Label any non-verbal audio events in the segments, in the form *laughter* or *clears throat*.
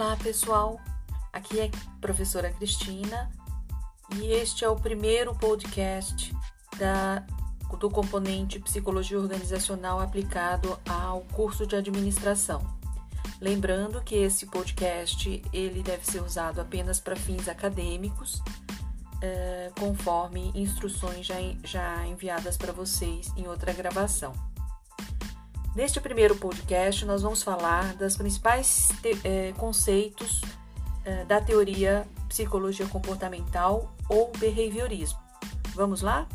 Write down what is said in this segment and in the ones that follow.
Olá, pessoal. Aqui é a professora Cristina e este é o primeiro podcast da, do componente Psicologia Organizacional aplicado ao curso de administração. Lembrando que esse podcast ele deve ser usado apenas para fins acadêmicos, eh, conforme instruções já, já enviadas para vocês em outra gravação. Neste primeiro podcast, nós vamos falar das principais é, conceitos é, da teoria psicologia comportamental ou behaviorismo. Vamos lá?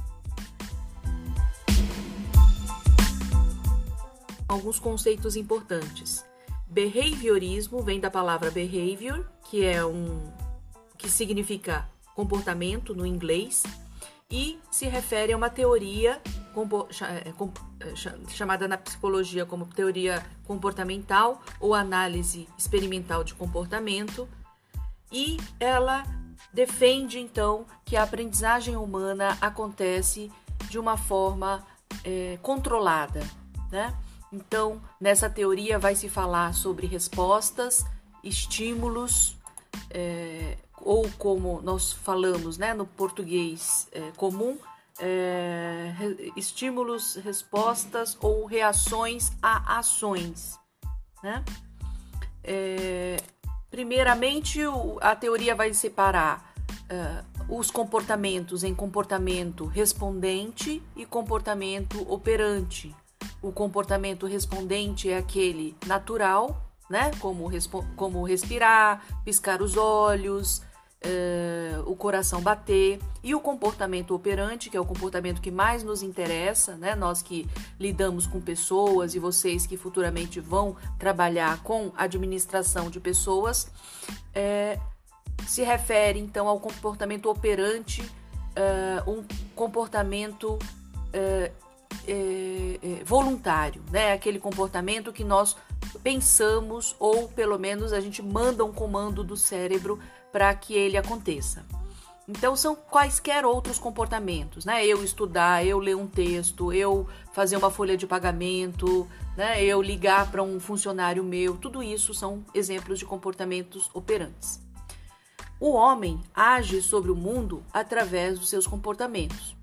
Alguns conceitos importantes. Behaviorismo vem da palavra behavior, que é um que significa comportamento no inglês, e se refere a uma teoria é, é, chamada na psicologia como teoria comportamental ou análise experimental de comportamento, e ela defende então que a aprendizagem humana acontece de uma forma é, controlada, né? Então, nessa teoria vai se falar sobre respostas, estímulos, é, ou como nós falamos né, no português é, comum, é, estímulos, respostas ou reações a ações. Né? É, primeiramente, a teoria vai separar é, os comportamentos em comportamento respondente e comportamento operante. O comportamento respondente é aquele natural, né? Como, como respirar, piscar os olhos, uh, o coração bater e o comportamento operante, que é o comportamento que mais nos interessa, né? Nós que lidamos com pessoas e vocês que futuramente vão trabalhar com administração de pessoas, é, se refere então ao comportamento operante, uh, um comportamento uh, voluntário, né? Aquele comportamento que nós pensamos ou pelo menos a gente manda um comando do cérebro para que ele aconteça. Então são quaisquer outros comportamentos, né? Eu estudar, eu ler um texto, eu fazer uma folha de pagamento, né? Eu ligar para um funcionário meu, tudo isso são exemplos de comportamentos operantes. O homem age sobre o mundo através dos seus comportamentos.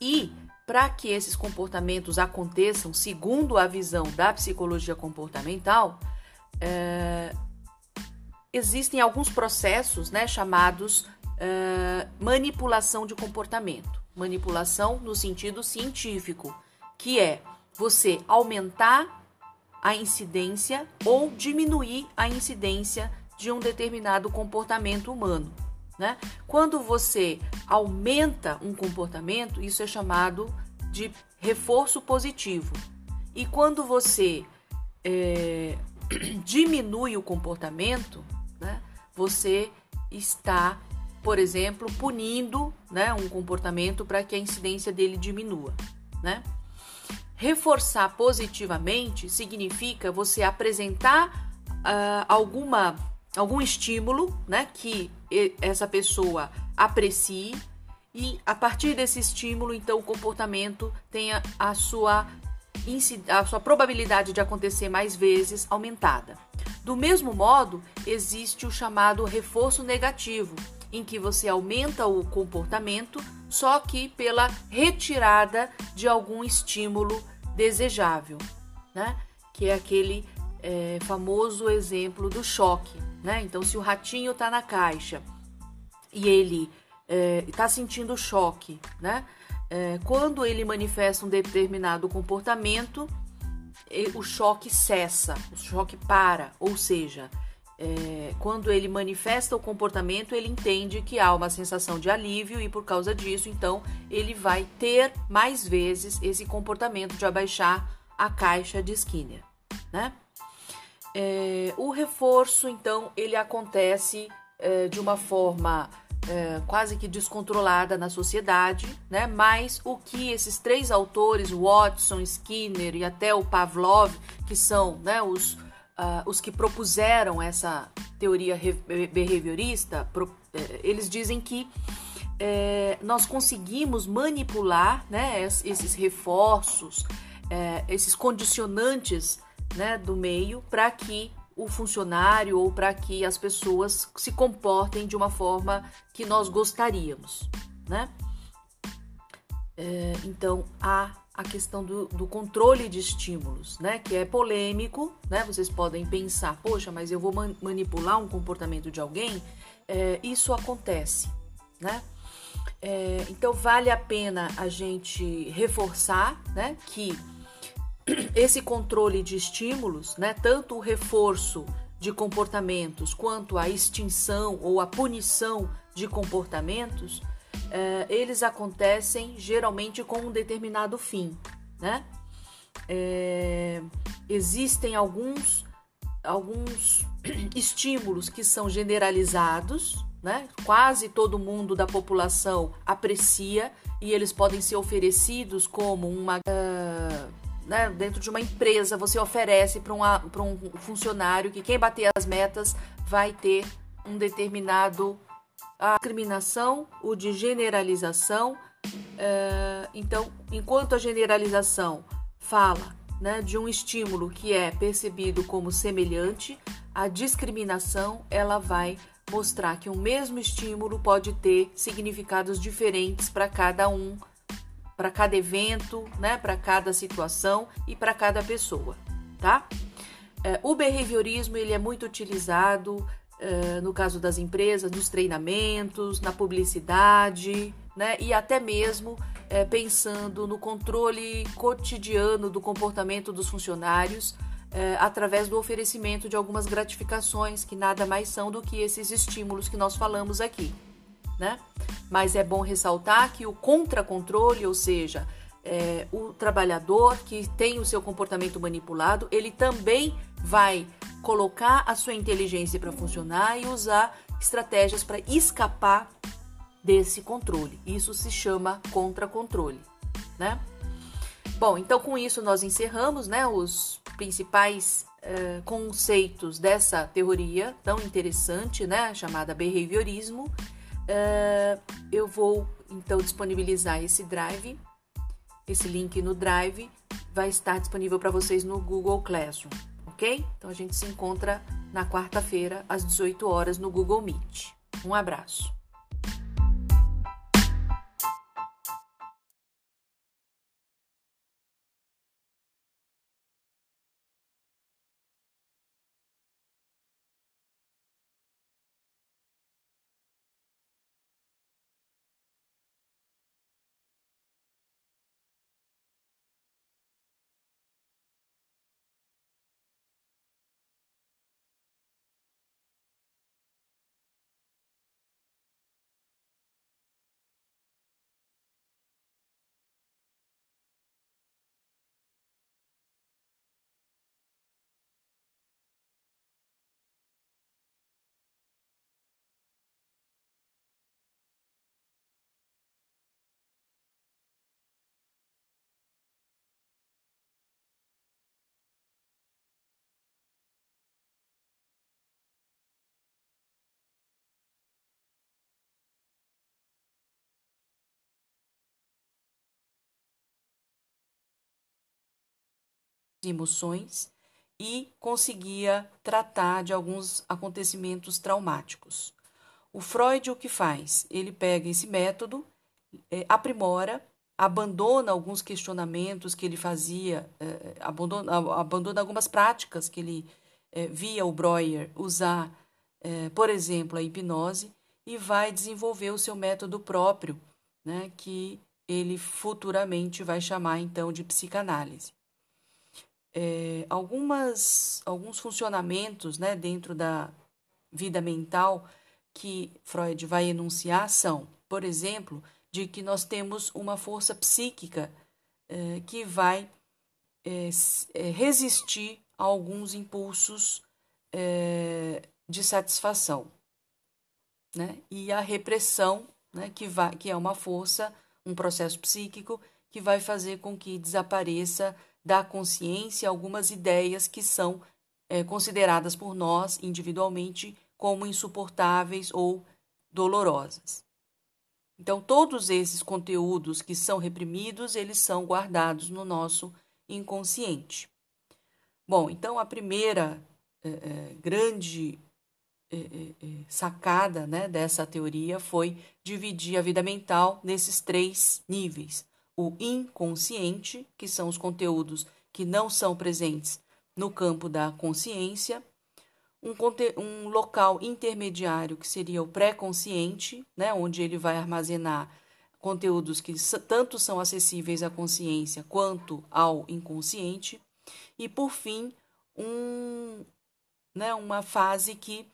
E para que esses comportamentos aconteçam, segundo a visão da psicologia comportamental, é, existem alguns processos né, chamados uh, manipulação de comportamento. Manipulação no sentido científico, que é você aumentar a incidência ou diminuir a incidência de um determinado comportamento humano. Né? Quando você aumenta um comportamento, isso é chamado de reforço positivo. E quando você é, *clears throat* diminui o comportamento, você está, por exemplo, punindo né, um comportamento para que a incidência dele diminua. Né? Reforçar positivamente significa você apresentar uh, alguma, algum estímulo né, que essa pessoa aprecie e a partir desse estímulo, então, o comportamento tenha a sua, a sua probabilidade de acontecer mais vezes aumentada. Do mesmo modo, existe o chamado reforço negativo, em que você aumenta o comportamento, só que pela retirada de algum estímulo desejável, né? Que é aquele é, famoso exemplo do choque, né? Então, se o ratinho está na caixa e ele está é, sentindo choque, né? É, quando ele manifesta um determinado comportamento, o choque cessa, o choque para, ou seja, é, quando ele manifesta o comportamento, ele entende que há uma sensação de alívio e por causa disso, então, ele vai ter mais vezes esse comportamento de abaixar a caixa de Skinner, né? É, o reforço, então, ele acontece é, de uma forma é, quase que descontrolada na sociedade, né? Mas o que esses três autores, Watson, Skinner e até o Pavlov, que são né, os, uh, os que propuseram essa teoria behaviorista, pro, é, eles dizem que é, nós conseguimos manipular né, esses reforços, é, esses condicionantes né, do meio para que o funcionário ou para que as pessoas se comportem de uma forma que nós gostaríamos, né? É, então, há a questão do, do, controle de estímulos, né? Que é polêmico, né? Vocês podem pensar, poxa, mas eu vou man manipular um comportamento de alguém? É, isso acontece, né? É, então, vale a pena a gente reforçar, né? Que esse controle de estímulos, né? Tanto o reforço de comportamentos quanto a extinção ou a punição de comportamentos é, eles acontecem geralmente com um determinado fim, né? É, existem alguns, alguns *clears throat* estímulos que são generalizados, né? Quase todo mundo da população aprecia e eles podem ser oferecidos como uma. Uh, né, dentro de uma empresa, você oferece para um funcionário que quem bater as metas vai ter um determinado a discriminação, o de generalização. É, então, enquanto a generalização fala né, de um estímulo que é percebido como semelhante, a discriminação ela vai mostrar que o mesmo estímulo pode ter significados diferentes para cada um, para cada evento, né, para cada situação e para cada pessoa, tá? É, o behaviorismo ele é muito utilizado uh, no caso das empresas, nos treinamentos, na publicidade, né? E até mesmo uh, pensando no controle cotidiano do comportamento dos funcionários através do oferecimento de algumas gratificações que nada mais são do que esses estímulos que nós falamos aqui, né? Mas é bom ressaltar que o contra-controle, ou seja, é, o trabalhador que tem o seu comportamento manipulado, ele também vai colocar a sua inteligência para funcionar e usar estratégias para escapar desse controle. Isso se chama contra-controle, né? Bom, então com isso nós encerramos, né, os principais uh, conceitos dessa teoria tão interessante, né, chamada behaviorismo. Uh, eu vou então disponibilizar esse drive, esse link no drive vai estar disponível para vocês no Google Classroom ok? Então a gente se encontra na quarta-feira às 18 horas no Google Meet. Um abraço. Emoções e conseguia tratar de alguns acontecimentos traumáticos. O Freud o que faz? Ele pega esse método, é, aprimora, abandona alguns questionamentos que ele fazia, é, abandona, abandona algumas práticas que ele é, via o Breuer usar, por exemplo, a hipnose, e vai desenvolver o seu método próprio, né, que ele futuramente vai chamar então de psicanálise é, algumas, alguns funcionamentos né, dentro da vida mental que Freud vai enunciar são, por exemplo, de que nós temos uma força psíquica é, que vai é, é resistir a alguns impulsos é, de satisfação. Né? E a repressão, né, que, vai, que é uma força, um processo psíquico que vai fazer com que desapareça da consciência algumas ideias que são é, consideradas por nós individualmente como insuportáveis ou dolorosas. Então, todos esses conteúdos que são reprimidos, eles são guardados no nosso inconsciente. Bom, então a primeira é, grande é, sacada né, dessa teoria foi dividir a vida mental nesses três níveis. O inconsciente, que são os conteúdos que não são presentes no campo da consciência, um, um local intermediário, que seria o pré-consciente, né, onde ele vai armazenar conteúdos que tanto são acessíveis à consciência quanto ao inconsciente, e por fim, um, né, uma fase que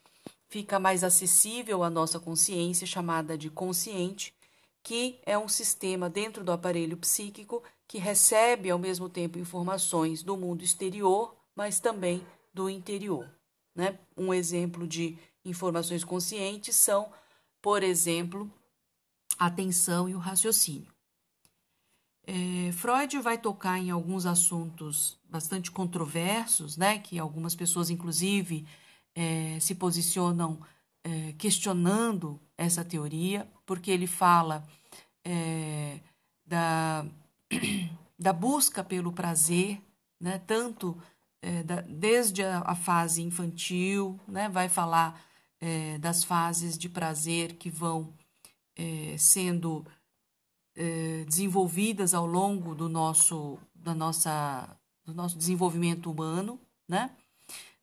fica mais acessível à nossa consciência, chamada de consciente, que é um sistema dentro do aparelho psíquico que recebe ao mesmo tempo informações do mundo exterior, mas também do interior. Né? Um exemplo de informações conscientes são, por exemplo, a atenção e o raciocínio. É, Freud vai tocar em alguns assuntos bastante controversos, né, que algumas pessoas, inclusive, é, se posicionam é, questionando essa teoria, porque ele fala é, da, *clears throat* da busca pelo prazer, né, tanto é, da, desde a, a, fase infantil, né, vai falar é, das fases de prazer que vão é, sendo desenvolvidas ao longo do nosso, da nossa, do nosso desenvolvimento humano, né?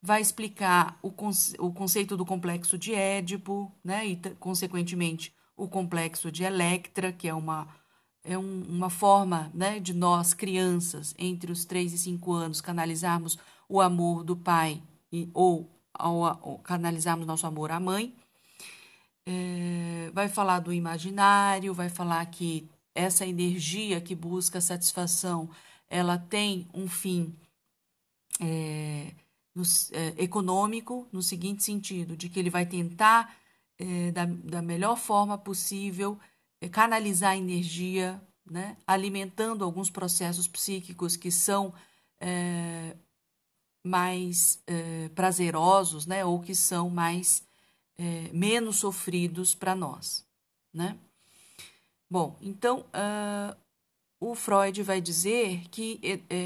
Vai explicar o, conce o conceito do complexo de Édipo, né, e consequentemente o complexo de Electra, que é uma, é um, uma forma né, de nós, crianças, entre os 3 e 5 anos, canalizarmos o amor do pai e, ou, ao, canalizarmos nosso amor à mãe. É, vai falar do imaginário, vai falar que essa energia que busca satisfação, ela tem um fim é, no, é, econômico, no seguinte sentido, de que ele vai tentar, é, da, da melhor forma possível, é, canalizar a energia, né, alimentando alguns processos psíquicos que são é, mais é, prazerosos, né, ou que são mais é, menos sofridos para nós, né? Bom, então uh, o Freud vai dizer que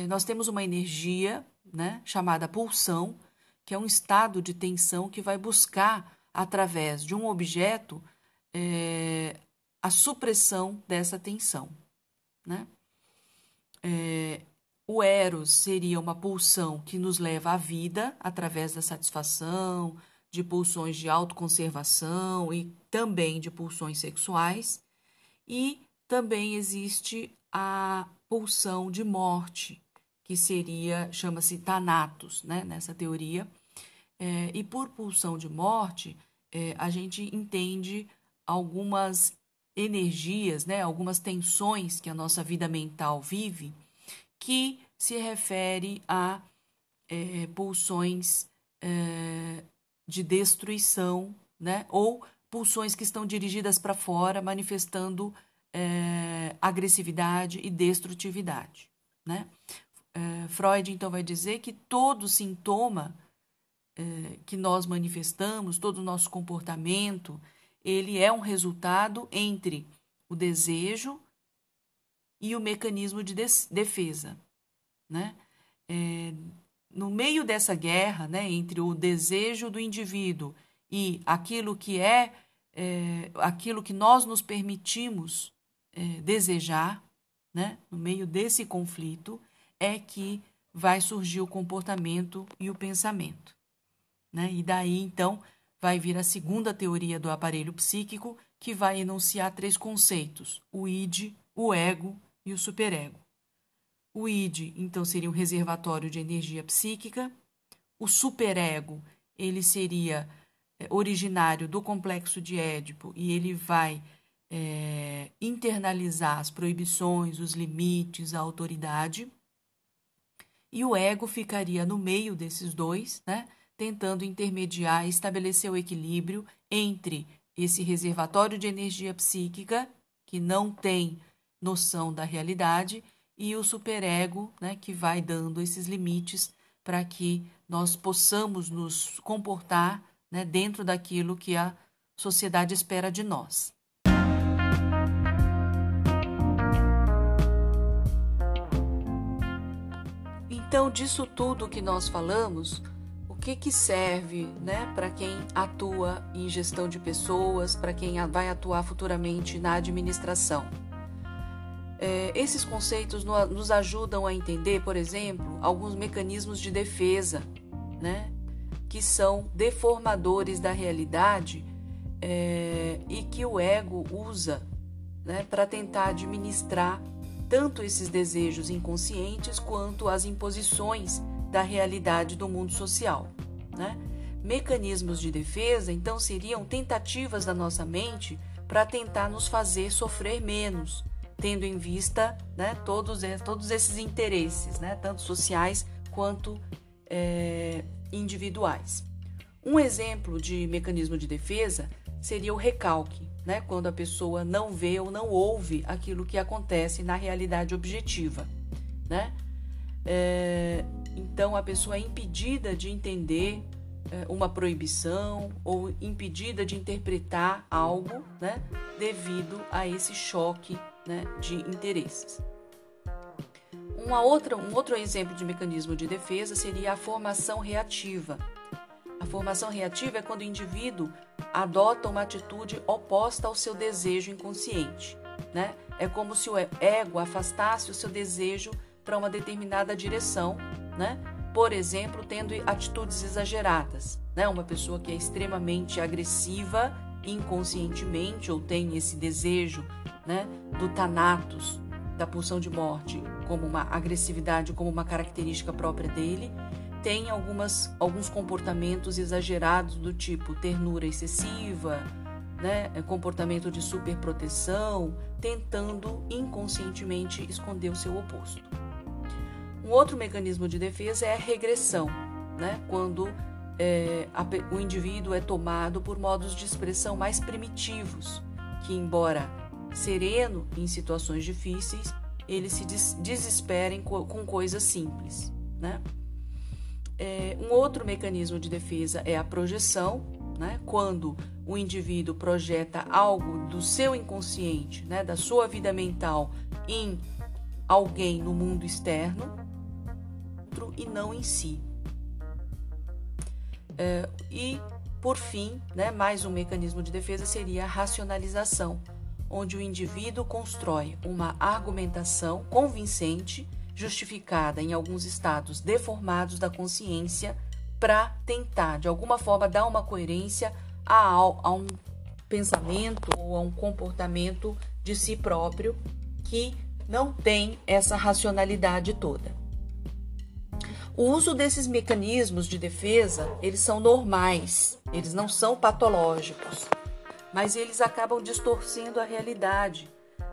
nós temos uma energia né, chamada pulsão, que é um estado de tensão que vai buscar, através de um objeto, é, a supressão dessa tensão. Né? É, o Eros seria uma pulsão que nos leva à vida através da satisfação, de pulsões de autoconservação e também de pulsões sexuais. E também existe a pulsão de morte, que seria, chama-se Thanatos, né, nessa teoria. É, e por pulsão de morte, é, a gente entende algumas energias, né, algumas tensões que a nossa vida mental vive, que se refere a é, pulsões é, de destruição, né, ou pulsões que estão dirigidas para fora, manifestando é, agressividade e destrutividade, né? É, Freud então vai dizer que todo sintoma é, que nós manifestamos, todo o nosso comportamento, ele é um resultado entre o desejo e o mecanismo de defesa, né? É, no meio dessa guerra, né, entre o desejo do indivíduo e aquilo que é, é aquilo que nós nos permitimos é, desejar, né, no meio desse conflito, é que vai surgir o comportamento e o pensamento. Né? E daí, então, vai vir a segunda teoria do aparelho psíquico, que vai enunciar três conceitos: o id, o ego e o superego. O id, então, seria um reservatório de energia psíquica. O superego, ele seria é, originário do complexo de Édipo e ele vai é, internalizar as proibições, os limites, a autoridade e o ego ficaria no meio desses dois, né, tentando intermediar estabelecer o equilíbrio entre esse reservatório de energia psíquica, que não tem noção da realidade, e o superego, né, que vai dando esses limites para que nós possamos nos comportar né, dentro daquilo que a sociedade espera de nós. Então, disso tudo que nós falamos, o que, que serve né, para quem atua em gestão de pessoas, para quem vai atuar futuramente na administração. É, esses conceitos no, nos ajudam a entender, por exemplo, alguns mecanismos de defesa, né, que são deformadores da realidade é, e que o ego usa né, para tentar administrar tanto esses desejos inconscientes quanto as imposições da realidade do mundo social. Né? Mecanismos de defesa, então, seriam tentativas da nossa mente para tentar nos fazer sofrer menos, tendo em vista né, todos, todos esses interesses, né, tanto sociais quanto é, individuais. Um exemplo de mecanismo de defesa seria o recalque, né, quando a pessoa não vê ou não ouve aquilo que acontece na realidade objetiva. Né? É, então a pessoa é impedida de entender é, uma proibição ou impedida de interpretar algo né, devido a esse choque né, de interesses. Uma outra, um outro exemplo de mecanismo de defesa seria a formação reativa. A formação reativa é quando o indivíduo adota uma atitude oposta ao seu desejo inconsciente. Né? É como se o ego afastasse o seu desejo para uma determinada direção, né? por exemplo, tendo atitudes exageradas. Né? Uma pessoa que é extremamente agressiva inconscientemente ou tem esse desejo né, do Thanatos, da pulsão de morte, como uma agressividade, como uma característica própria dele, tem algumas, alguns comportamentos exagerados do tipo ternura excessiva, né, comportamento de superproteção, tentando inconscientemente esconder o seu oposto. Um outro mecanismo de defesa é a regressão, né, quando é, a, o indivíduo é tomado por modos de expressão mais primitivos, que, embora sereno em situações difíceis, eles se des desesperem com, com coisas simples. Né? É, um outro mecanismo de defesa é a projeção, né? quando o indivíduo projeta algo do seu inconsciente, né? da sua vida mental, em alguém no mundo externo e não em si. É, e, por fim, né, mais um mecanismo de defesa seria a racionalização, onde o indivíduo constrói uma argumentação convincente, justificada em alguns estados deformados da consciência, para tentar, de alguma forma, dar uma coerência a, a um pensamento ou a um comportamento de si próprio que não tem essa racionalidade toda. O uso desses mecanismos de defesa, eles são normais, eles não são patológicos, mas eles acabam distorcendo a realidade,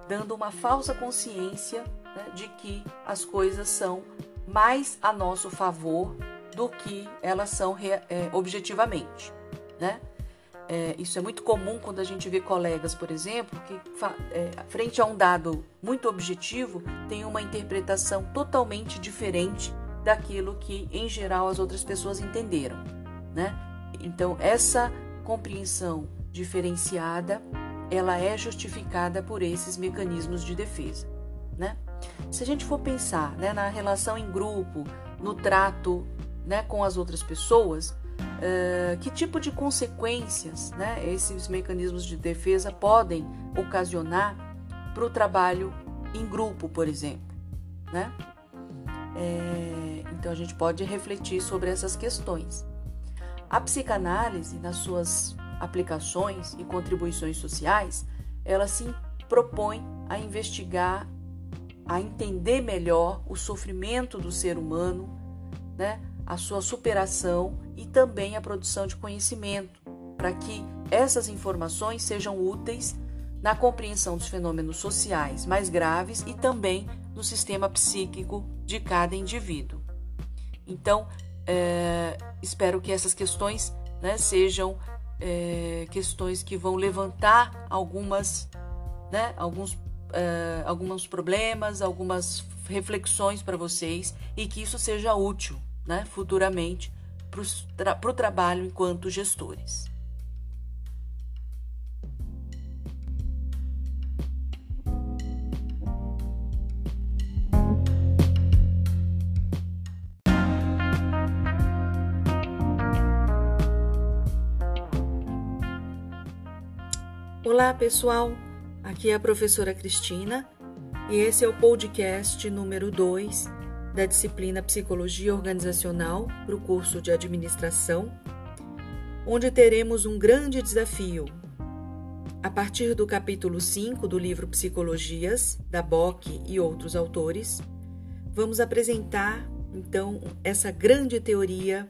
dando uma falsa consciência né, de que as coisas são mais a nosso favor do que elas são é, objetivamente, né? É, isso é muito comum quando a gente vê colegas, por exemplo, que é, frente a um dado muito objetivo tem uma interpretação totalmente diferente daquilo que, em geral, as outras pessoas entenderam, né? Então, essa compreensão diferenciada, ela é justificada por esses mecanismos de defesa, né? Se a gente for pensar né, na relação em grupo, no trato né, com as outras pessoas, uh, que tipo de consequências né, esses mecanismos de defesa podem ocasionar para o trabalho em grupo, por exemplo, né? É, então a gente pode refletir sobre essas questões. A psicanálise, nas suas aplicações e contribuições sociais, ela se propõe a investigar, a entender melhor o sofrimento do ser humano, né, a sua superação e também a produção de conhecimento, para que essas informações sejam úteis na compreensão dos fenômenos sociais mais graves e também no sistema psíquico de cada indivíduo. Então, é, espero que essas questões né, sejam é, questões que vão levantar algumas, né, alguns, uh, alguns problemas, algumas reflexões para vocês e que isso seja útil né, futuramente para o tra trabalho enquanto gestores. Olá, pessoal! Aqui é a professora Cristina e esse é o podcast número 2 da disciplina Psicologia Organizacional para o curso de Administração, onde teremos um grande desafio. A partir do capítulo 5 do livro Psicologias, da Bock e outros autores, vamos apresentar então essa grande teoria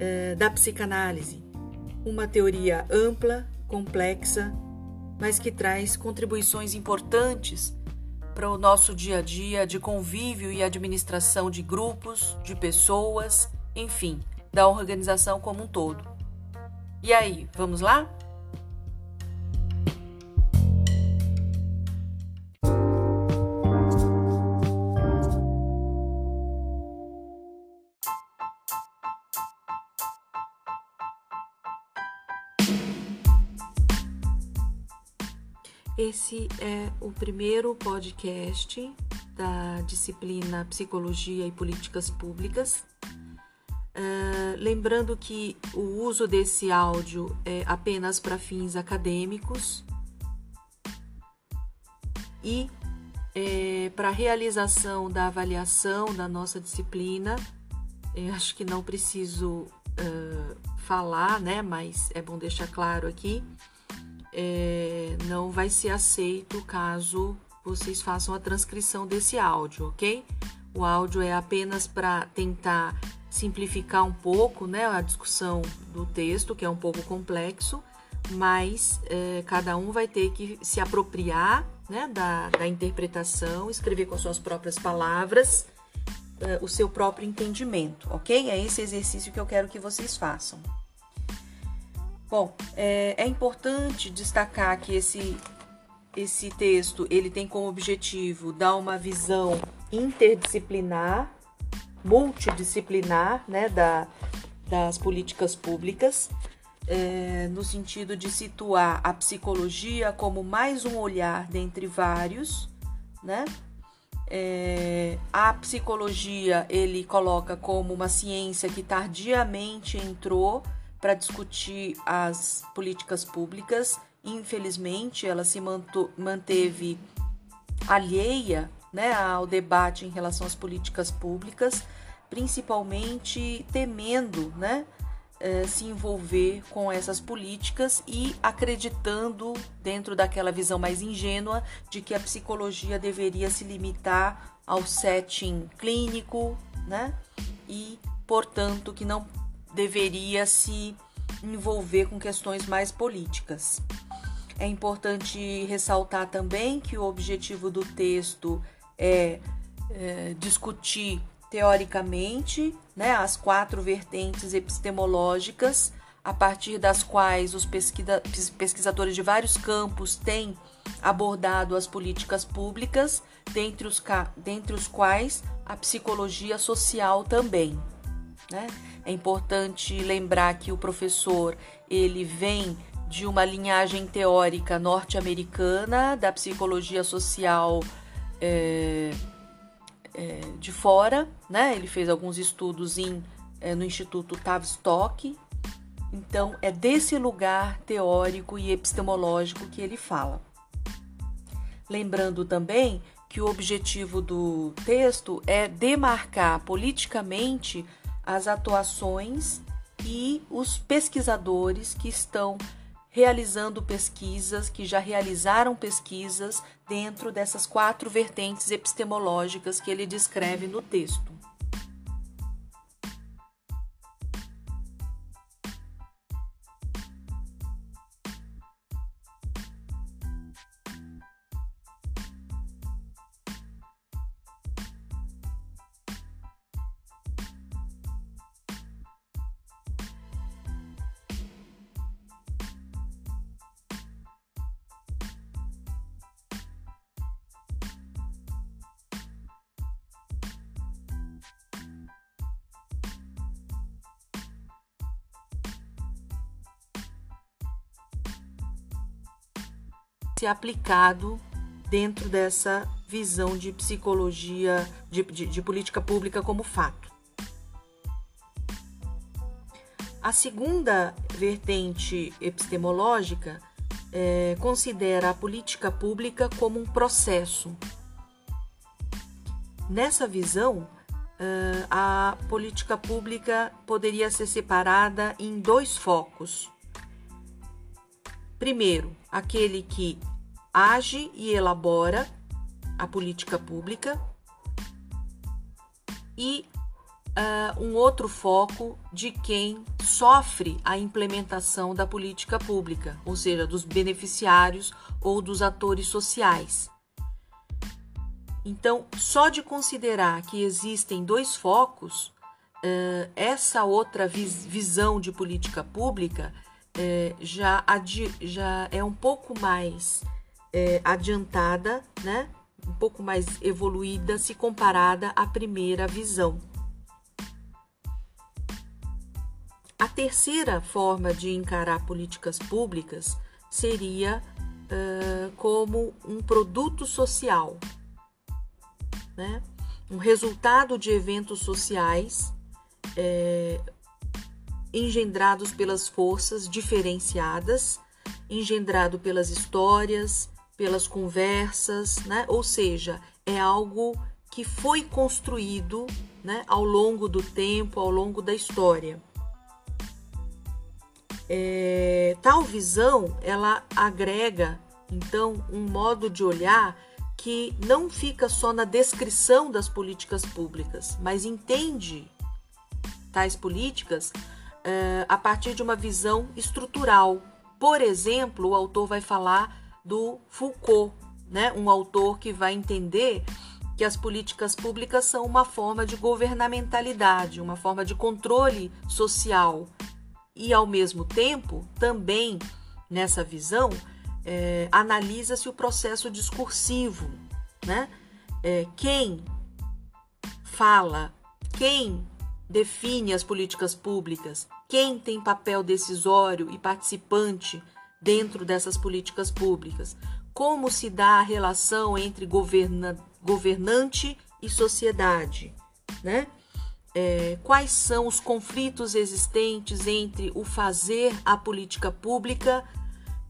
eh, da psicanálise, uma teoria ampla, complexa, mas que traz contribuições importantes para o nosso dia a dia de convívio e administração de grupos, de pessoas, enfim, da organização como um todo. E aí, vamos lá? Esse é o primeiro podcast da disciplina Psicologia e Políticas Públicas. Uh, lembrando que o uso desse áudio é apenas para fins acadêmicos e é, para realização da avaliação da nossa disciplina, acho que não preciso uh, falar, né? Mas é bom deixar claro aqui é, não vai ser aceito caso vocês façam a transcrição desse áudio, ok? O áudio é apenas para tentar simplificar um pouco né, a discussão do texto, que é um pouco complexo, mas é, cada um vai ter que se apropriar né, da, da interpretação, escrever com as suas próprias palavras é, o seu próprio entendimento, ok? É esse exercício que eu quero que vocês façam. Bom, é, é importante destacar que esse, esse texto ele tem como objetivo dar uma visão interdisciplinar, multidisciplinar, né, da, das políticas públicas, é, no sentido de situar a psicologia como mais um olhar dentre vários, né? É, a psicologia ele coloca como uma ciência que tardiamente entrou para discutir as políticas públicas. Infelizmente, ela se manteve alheia né, ao debate em relação às políticas públicas, principalmente temendo né, eh, se envolver com essas políticas e acreditando, dentro daquela visão mais ingênua, de que a psicologia deveria se limitar ao setting clínico, né? E, portanto, que não deveria se envolver com questões mais políticas. É importante ressaltar também que o objetivo do texto é, é discutir teoricamente né, as quatro vertentes epistemológicas a partir das quais os pesquisadores de vários campos têm abordado as políticas públicas, dentre os, dentre os quais a psicologia social também. Né? É importante lembrar que o professor ele vem de uma linhagem teórica norte-americana da psicologia social é, é, de fora, né? Ele fez alguns estudos em, é, no Instituto Tavistock. Então é desse lugar teórico e epistemológico que ele fala. Lembrando também que o objetivo do texto é demarcar politicamente as atuações e os pesquisadores que estão realizando pesquisas, que já realizaram pesquisas dentro dessas quatro vertentes epistemológicas que ele descreve no texto. Ser aplicado dentro dessa visão de psicologia, de, de, de política pública como fato. A segunda vertente epistemológica é, considera a política pública como um processo. Nessa visão, a política pública poderia ser separada em dois focos. Primeiro, aquele que age e elabora a política pública, e uh, um outro foco de quem sofre a implementação da política pública, ou seja, dos beneficiários ou dos atores sociais. Então, só de considerar que existem dois focos, uh, essa outra vis visão de política pública uh, já, já é um pouco mais uh, adiantada, né? um pouco mais evoluída se comparada à primeira visão. A terceira forma de encarar políticas públicas seria uh, como um produto social, né? um resultado de eventos sociais é, engendrados pelas forças diferenciadas, engendrado pelas histórias, pelas conversas, né? ou seja, é algo que foi construído né, ao longo do tempo, ao longo da história. É, tal visão ela agrega então um modo de olhar que não fica só na descrição das políticas públicas, mas entende tais políticas é, a partir de uma visão estrutural. Por exemplo, o autor vai falar do Foucault, né? um autor que vai entender que as políticas públicas são uma forma de governamentalidade, uma forma de controle social e, ao mesmo tempo, também nessa visão, é, analisa-se o processo discursivo, né? É, quem fala, quem define as políticas públicas, quem tem papel decisório e participante dentro dessas políticas públicas, como se dá a relação entre governa, governante e sociedade, né? é, quais são os conflitos existentes entre o fazer a política pública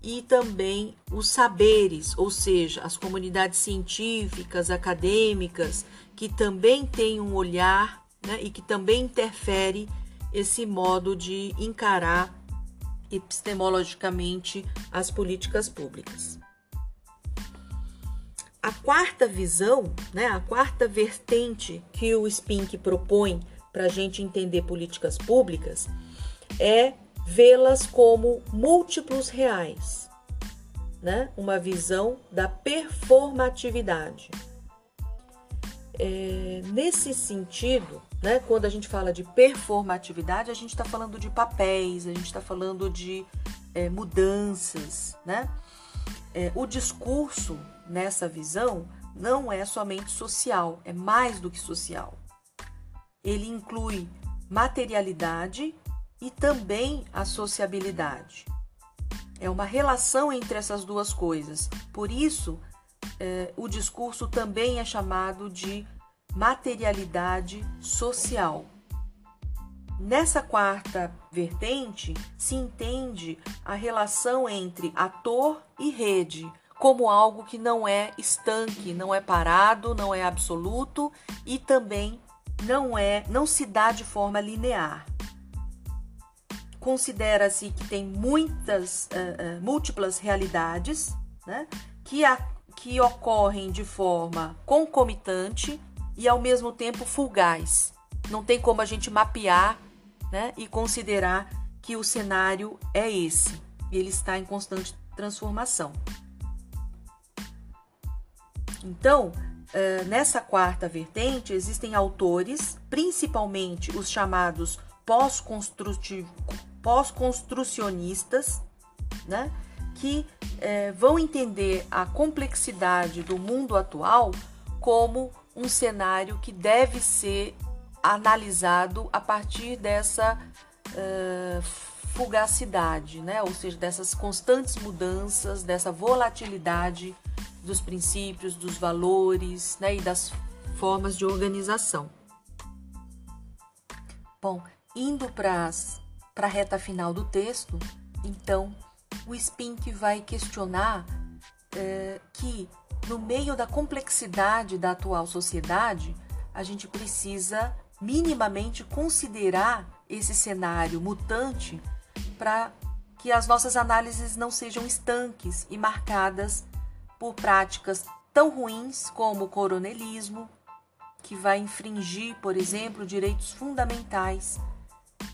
e também os saberes, ou seja, as comunidades científicas, acadêmicas, que também têm um olhar né, e que também interfere esse modo de encarar epistemologicamente as políticas públicas. A quarta visão, né, a quarta vertente que o Spink propõe para a gente entender políticas públicas é vê-las como múltiplos reais, né? uma visão da performatividade. É, nesse sentido, né, quando a gente fala de performatividade, a gente está falando de papéis, a gente está falando de é, mudanças. Né? É, o discurso, nessa visão, não é somente social, é mais do que social ele inclui materialidade e também a sociabilidade. É uma relação entre essas duas coisas. Por isso, eh, o discurso também é chamado de materialidade social. Nessa quarta vertente, se entende a relação entre ator e rede como algo que não é estanque, não é parado, não é absoluto e também não é, não se dá de forma linear. Considera-se que tem muitas uh, uh, múltiplas realidades, né, que, a, que ocorrem de forma concomitante e ao mesmo tempo fugaz. Não tem como a gente mapear, né, e considerar que o cenário é esse. Ele está em constante transformação. Então, Uh, nessa quarta vertente, existem autores, principalmente os chamados pós-construcionistas, né, que uh, vão entender a complexidade do mundo atual como um cenário que deve ser analisado a partir dessa uh, fugacidade, né? ou seja, dessas constantes mudanças, dessa volatilidade dos princípios, dos valores né, e das formas de organização. Bom, indo para a reta final do texto, então o Spink vai questionar é, que, no meio da complexidade da atual sociedade, a gente precisa minimamente considerar esse cenário mutante para que as nossas análises não sejam estanques e marcadas por práticas tão ruins como o coronelismo, que vai infringir, por exemplo, direitos fundamentais,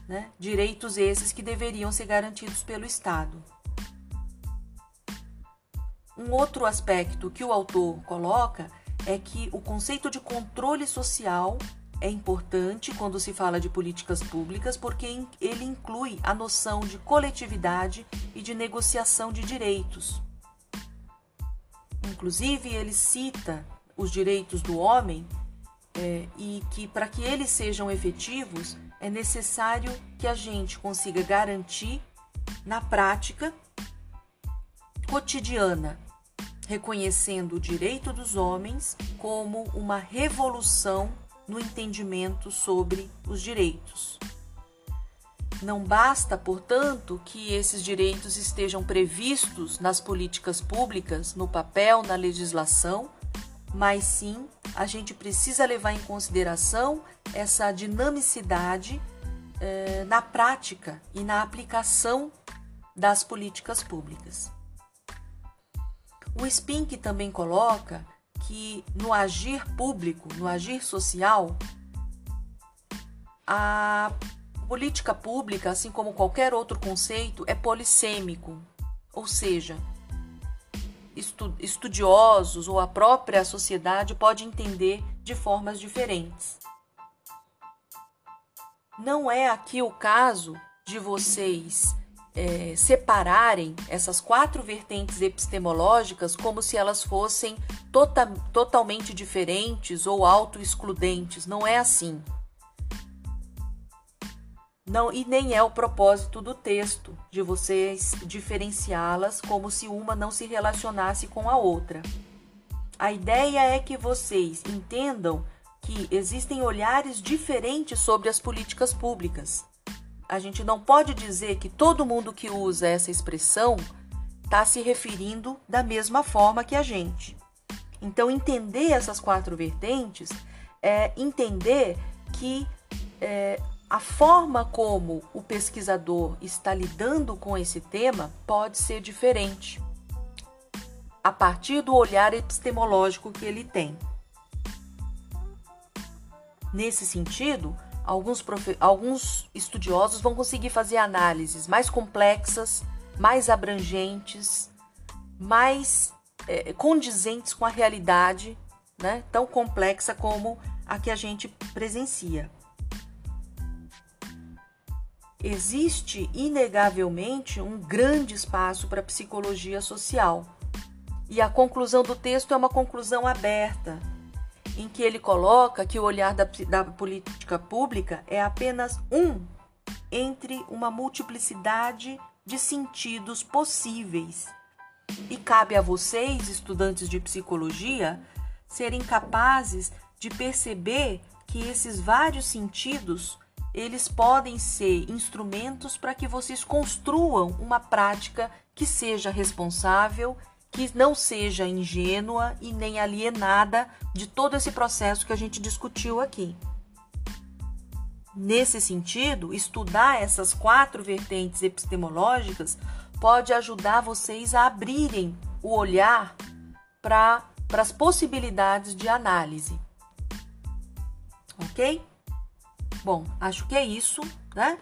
né? direitos esses que deveriam ser garantidos pelo Estado. Um outro aspecto que o autor coloca é que o conceito de controle social é importante quando se fala de políticas públicas porque ele inclui a noção de coletividade e de negociação de direitos. Inclusive, ele cita os direitos do homem é, e que, para que eles sejam efetivos, é necessário que a gente consiga garantir na prática cotidiana, reconhecendo o direito dos homens como uma revolução no entendimento sobre os direitos. Não basta, portanto, que esses direitos estejam previstos nas políticas públicas, no papel, na legislação, mas sim a gente precisa levar em consideração essa dinamicidade eh, na prática e na aplicação das políticas públicas. O Spink também coloca que no agir público, no agir social, a política pública, assim como qualquer outro conceito, é polissêmico, ou seja, estudiosos ou a própria sociedade pode entender de formas diferentes. Não é aqui o caso de vocês é, separarem essas quatro vertentes epistemológicas como se elas fossem tota, totalmente diferentes ou auto-excludentes. Não é assim. Não, e nem é o propósito do texto de vocês diferenciá-las como se uma não se relacionasse com a outra. A ideia é que vocês entendam que existem olhares diferentes sobre as políticas públicas. A gente não pode dizer que todo mundo que usa essa expressão está se referindo da mesma forma que a gente. Então, entender essas quatro vertentes é entender que é, a forma como o pesquisador está lidando com esse tema pode ser diferente, a partir do olhar epistemológico que ele tem. Nesse sentido, alguns, alguns estudiosos vão conseguir fazer análises mais complexas, mais abrangentes, mais é, condizentes com a realidade, né, tão complexa como a que a gente presencia. Existe inegavelmente um grande espaço para psicologia social. E a conclusão do texto é uma conclusão aberta, em que ele coloca que o olhar da, da política pública é apenas um entre uma multiplicidade de sentidos possíveis. E cabe a vocês, estudantes de psicologia, serem capazes de perceber que esses vários sentidos eles podem ser instrumentos para que vocês construam uma prática que seja responsável, que não seja ingênua e nem alienada de todo esse processo que a gente discutiu aqui. Nesse sentido, estudar essas quatro vertentes epistemológicas pode ajudar vocês a abrirem o olhar para as possibilidades de análise. Ok? Bom, acho que é isso, né?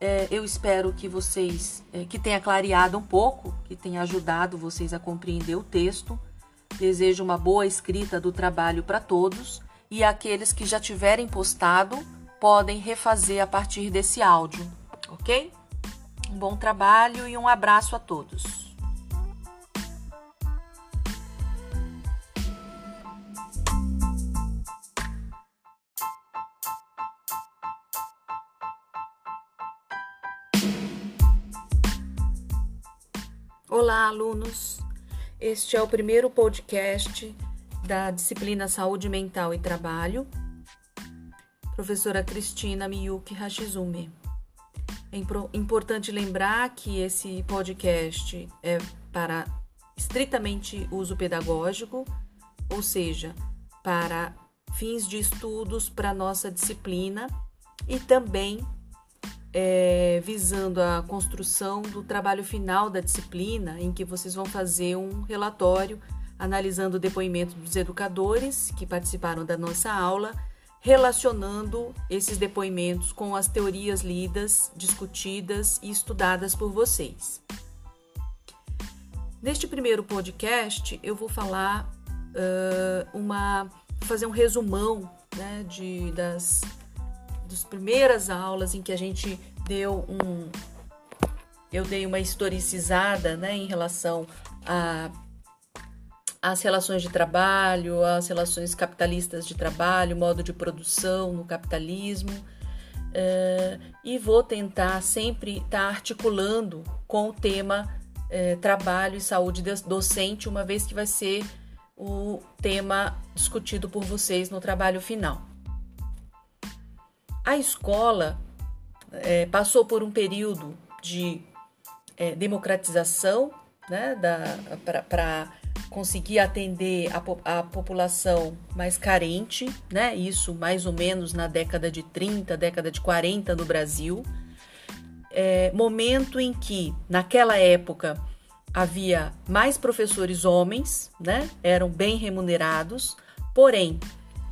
É, eu espero que vocês, é, que tenha clareado um pouco, que tenha ajudado vocês a compreender o texto. Desejo uma boa escrita do trabalho para todos e aqueles que já tiverem postado podem refazer a partir desse áudio, ok? Um bom trabalho e um abraço a todos. Olá, alunos! Este é o primeiro podcast da disciplina Saúde Mental e Trabalho, professora Cristina Miyuki Hashizume. É importante lembrar que esse podcast é para estritamente uso pedagógico, ou seja, para fins de estudos para nossa disciplina e também é, visando a construção do trabalho final da disciplina, em que vocês vão fazer um relatório analisando o depoimento dos educadores que participaram da nossa aula, relacionando esses depoimentos com as teorias lidas, discutidas e estudadas por vocês. Neste primeiro podcast, eu vou falar uh, uma, fazer um resumão né, de, das, das primeiras aulas em que a gente deu um, eu dei uma historicizada, né, em relação a as relações de trabalho, as relações capitalistas de trabalho, modo de produção no capitalismo, uh, e vou tentar sempre estar tá articulando com o tema é, trabalho e saúde docente, uma vez que vai ser o tema discutido por vocês no trabalho final. A escola é, passou por um período de é, democratização né, para conseguir atender a, a, população mais carente, né, isso mais ou menos na década de 30, década de 40 no Brasil é, momento em que, naquela época, havia mais professores homens, né? Eram bem remunerados, porém,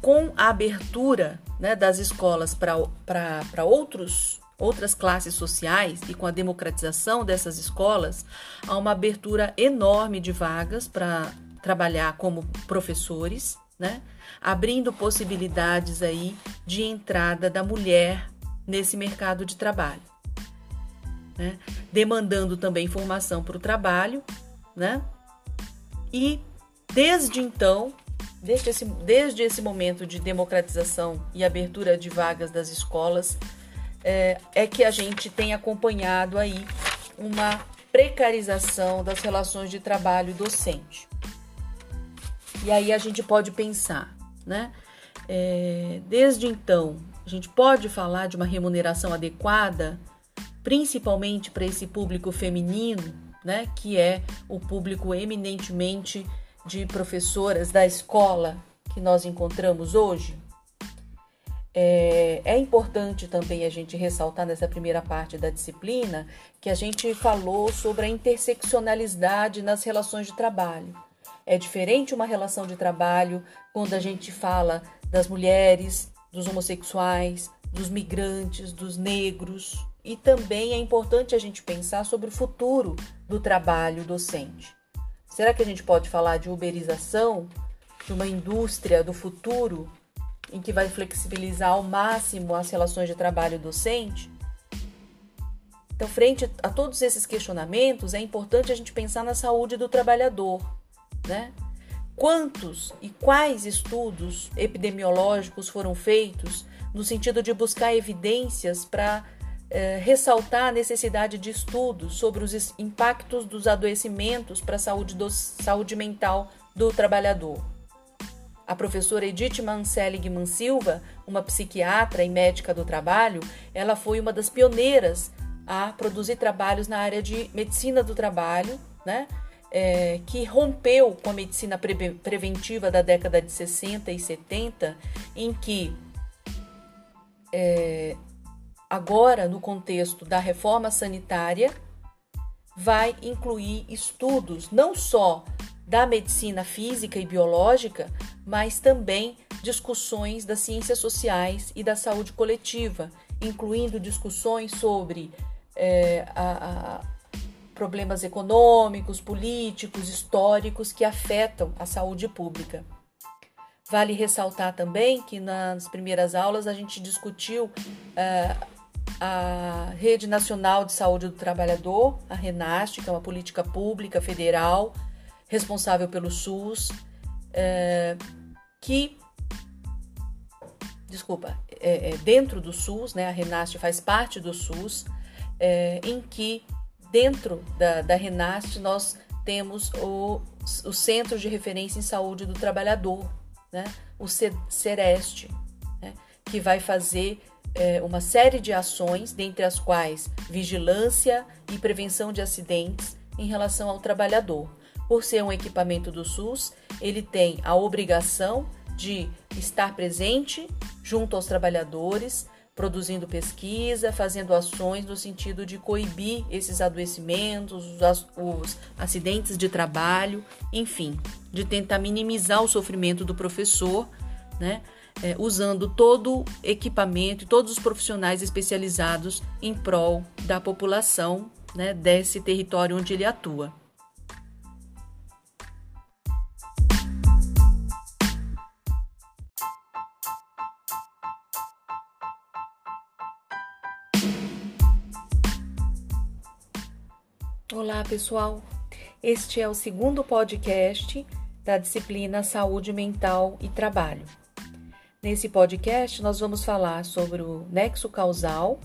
com a abertura né, das escolas para outros outras classes sociais e com a democratização dessas escolas, há uma abertura enorme de vagas para trabalhar como professores, né? Abrindo possibilidades aí de entrada da mulher nesse mercado de trabalho né? demandando também formação para o trabalho, né? E desde então, desde esse, desde esse momento de democratização e abertura de vagas das escolas, é, é que a gente tem acompanhado aí uma precarização das relações de trabalho docente. E aí a gente pode pensar, né? É, desde então, a gente pode falar de uma remuneração adequada principalmente para esse público feminino, né, que é o público eminentemente de professoras da escola que nós encontramos hoje. É, é, importante também a gente ressaltar nessa primeira parte da disciplina que a gente falou sobre a interseccionalidade nas relações de trabalho. É diferente uma relação de trabalho quando a gente fala das mulheres, dos homossexuais, dos migrantes, dos negros, e também é importante a gente pensar sobre o futuro do trabalho docente. Será que a gente pode falar de uberização, de uma indústria do futuro em que vai flexibilizar ao máximo as relações de trabalho docente? Então, frente a todos esses questionamentos, é importante a gente pensar na saúde do trabalhador, né? Quantos e quais estudos epidemiológicos foram feitos no sentido de buscar evidências para é, ressaltar a necessidade de estudos sobre os impactos dos adoecimentos para a saúde, do, saúde mental do trabalhador. A professora Edith Manseligman Silva, uma psiquiatra e médica do trabalho, ela foi uma das pioneiras a produzir trabalhos na área de medicina do trabalho, né? É, que rompeu com a medicina pre preventiva da década de 60 e 70, em que é, agora no contexto da reforma sanitária, vai incluir estudos não só da medicina física e biológica, mas também discussões das ciências sociais e da saúde coletiva, incluindo discussões sobre é, a, a problemas econômicos, políticos, históricos que afetam a saúde pública. Vale ressaltar também que nas primeiras aulas a gente discutiu uh, a Rede Nacional de Saúde do Trabalhador, a RENAST, que é uma política pública federal responsável pelo SUS, é, que, desculpa, é, é, dentro do SUS, né, a RENAST faz parte do SUS, é, em que dentro da, da RENAST nós temos o, o Centro de Referência em Saúde do Trabalhador, né, o CEREST, né, que vai fazer é, uma série de ações, dentre as quais vigilância e prevenção de acidentes em relação ao trabalhador. Por ser um equipamento do SUS, ele tem a obrigação de estar presente junto aos trabalhadores, produzindo pesquisa, fazendo ações no sentido de coibir esses adoecimentos, os, acidentes de trabalho, enfim, de tentar minimizar o sofrimento do professor, né? É, usando todo o equipamento e todos os profissionais especializados em prol da população né, desse território onde ele atua. Olá, pessoal. Este é o segundo podcast da disciplina Saúde Mental e Trabalho. Nesse podcast, nós vamos falar sobre o nexo causal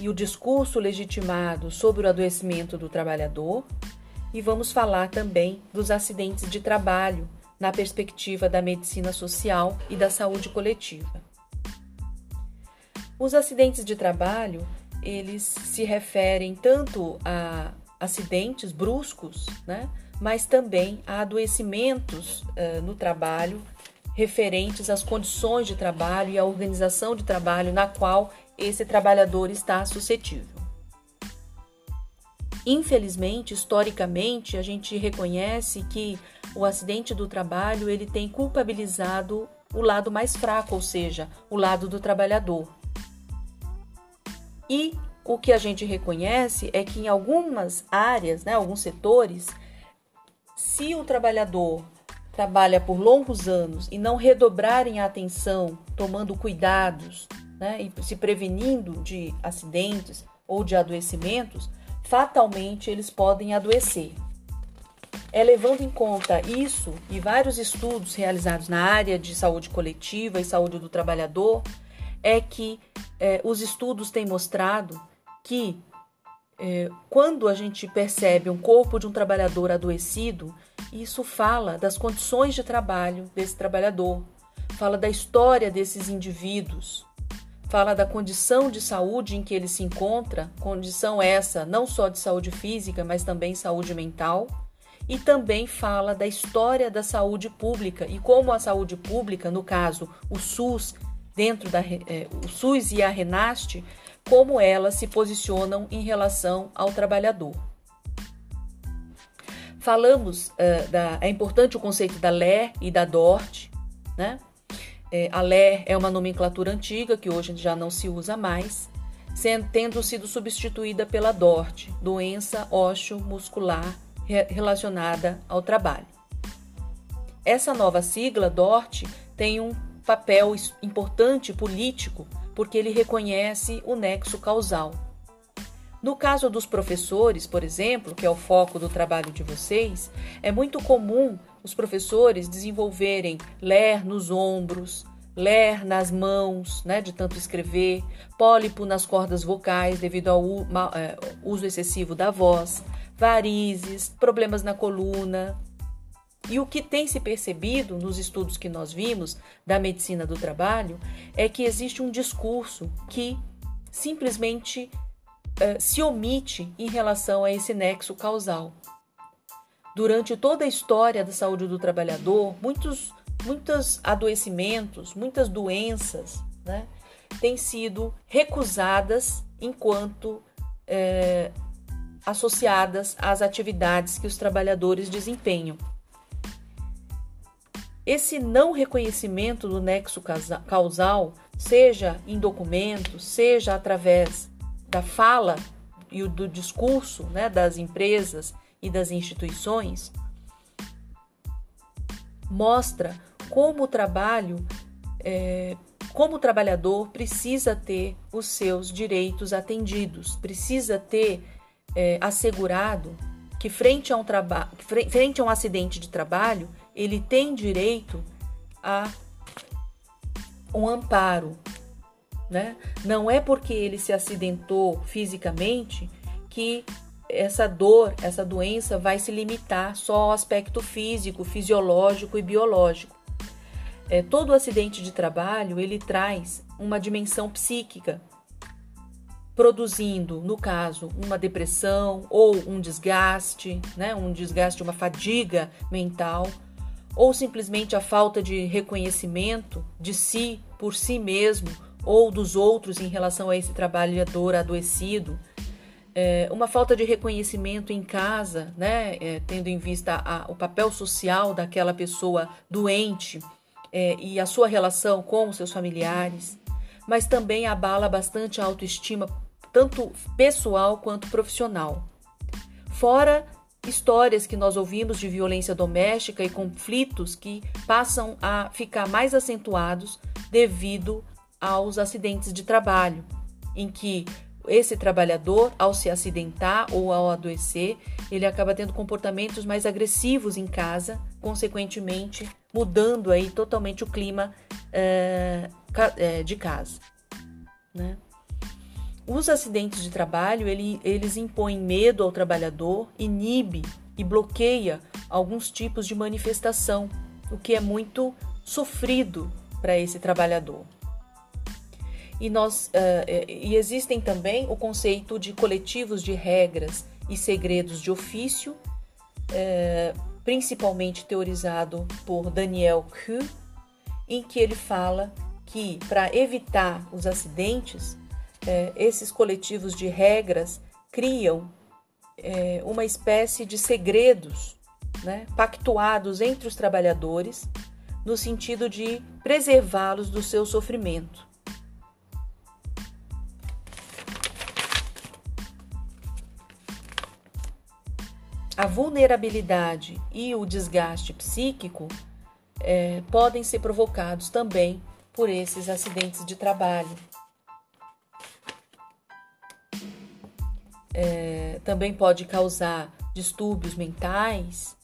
e o discurso legitimado sobre o adoecimento do trabalhador e vamos falar também dos acidentes de trabalho na perspectiva da medicina social e da saúde coletiva. Os acidentes de trabalho eles se referem tanto a acidentes bruscos, né, mas também a adoecimentos uh, no trabalho referentes às condições de trabalho e à organização de trabalho na qual esse trabalhador está suscetível. Infelizmente, historicamente, a gente reconhece que o acidente do trabalho ele tem culpabilizado o lado mais fraco, ou seja, o lado do trabalhador. E o que a gente reconhece é que em algumas áreas, né, alguns setores, se o trabalhador trabalha por longos anos e não redobrarem a atenção, tomando cuidados né, e se prevenindo de acidentes ou de adoecimentos, fatalmente eles podem adoecer. É levando em conta isso e vários estudos realizados na área de saúde coletiva e saúde do trabalhador, é que é, os estudos têm mostrado que é, quando a gente percebe um corpo de um trabalhador adoecido, isso fala das condições de trabalho desse trabalhador, fala da história desses indivíduos, fala da condição de saúde em que ele se encontra, condição essa não só de saúde física, mas também saúde mental, e também fala da história da saúde pública e como a saúde pública, no caso o SUS, dentro da é, o SUS e a Renaste, como elas se posicionam em relação ao trabalhador. Falamos uh, da é importante o conceito da LER e da DORT, né? É, a LER é uma nomenclatura antiga que hoje já não se usa mais, sendo, tendo sido substituída pela DORT, doença ósseo-muscular relacionada ao trabalho. Essa nova sigla, DORT, tem um papel importante político porque ele reconhece o nexo causal. No caso dos professores, por exemplo, que é o foco do trabalho de vocês, é muito comum os professores desenvolverem ler nos ombros, ler nas mãos, né, de tanto escrever, pólipo nas cordas vocais devido ao é, uso excessivo da voz, varizes, problemas na coluna, e o que tem se percebido nos estudos que nós vimos da medicina do trabalho é que existe um discurso que simplesmente uh, se omite em relação a esse nexo causal. Durante toda a história da saúde do trabalhador, muitos, muitos adoecimentos, muitas doenças né, têm sido recusadas enquanto eh, associadas às atividades que os trabalhadores desempenham. Esse não reconhecimento do nexo causal, seja em documentos, seja através da fala e do discurso né, das empresas e das instituições, mostra como o trabalho, é, como o trabalhador precisa ter os seus direitos atendidos, precisa ter é, assegurado que frente a um, frente a um acidente de trabalho, ele tem direito a um amparo. Né? Não é porque ele se acidentou fisicamente que essa dor, essa doença vai se limitar só ao aspecto físico, fisiológico e biológico. é, todo acidente de trabalho ele traz uma dimensão psíquica, produzindo, no caso, uma depressão ou um desgaste, né, um desgaste, uma fadiga mental, ou simplesmente a falta de reconhecimento de si por si mesmo ou dos outros em relação a esse trabalhador adoecido, é, uma falta de reconhecimento em casa, né, é, tendo em vista a, o papel social daquela pessoa doente é, e a sua relação com os seus familiares, mas também abala bastante a autoestima, tanto pessoal quanto profissional. Fora histórias que nós ouvimos de violência doméstica e conflitos que passam a ficar mais acentuados devido aos acidentes de trabalho, em que esse trabalhador, ao se acidentar ou ao adoecer, ele acaba tendo comportamentos mais agressivos em casa, consequentemente mudando aí totalmente o clima é, de casa. Né? Os acidentes de trabalho ele, eles impõem medo ao trabalhador, inibe e bloqueia alguns tipos de manifestação, o que é muito sofrido para esse trabalhador. E, nós, uh, e existem também o conceito de coletivos de regras e segredos de ofício, uh, principalmente teorizado por Daniel Kuh, em que ele fala que para evitar os acidentes, é, esses coletivos de regras criam é, uma espécie de segredos né, pactuados entre os trabalhadores, no sentido de preservá-los do seu sofrimento. a vulnerabilidade e o desgaste psíquico é, podem ser provocados também por esses acidentes de trabalho. É, também pode causar distúrbios mentais,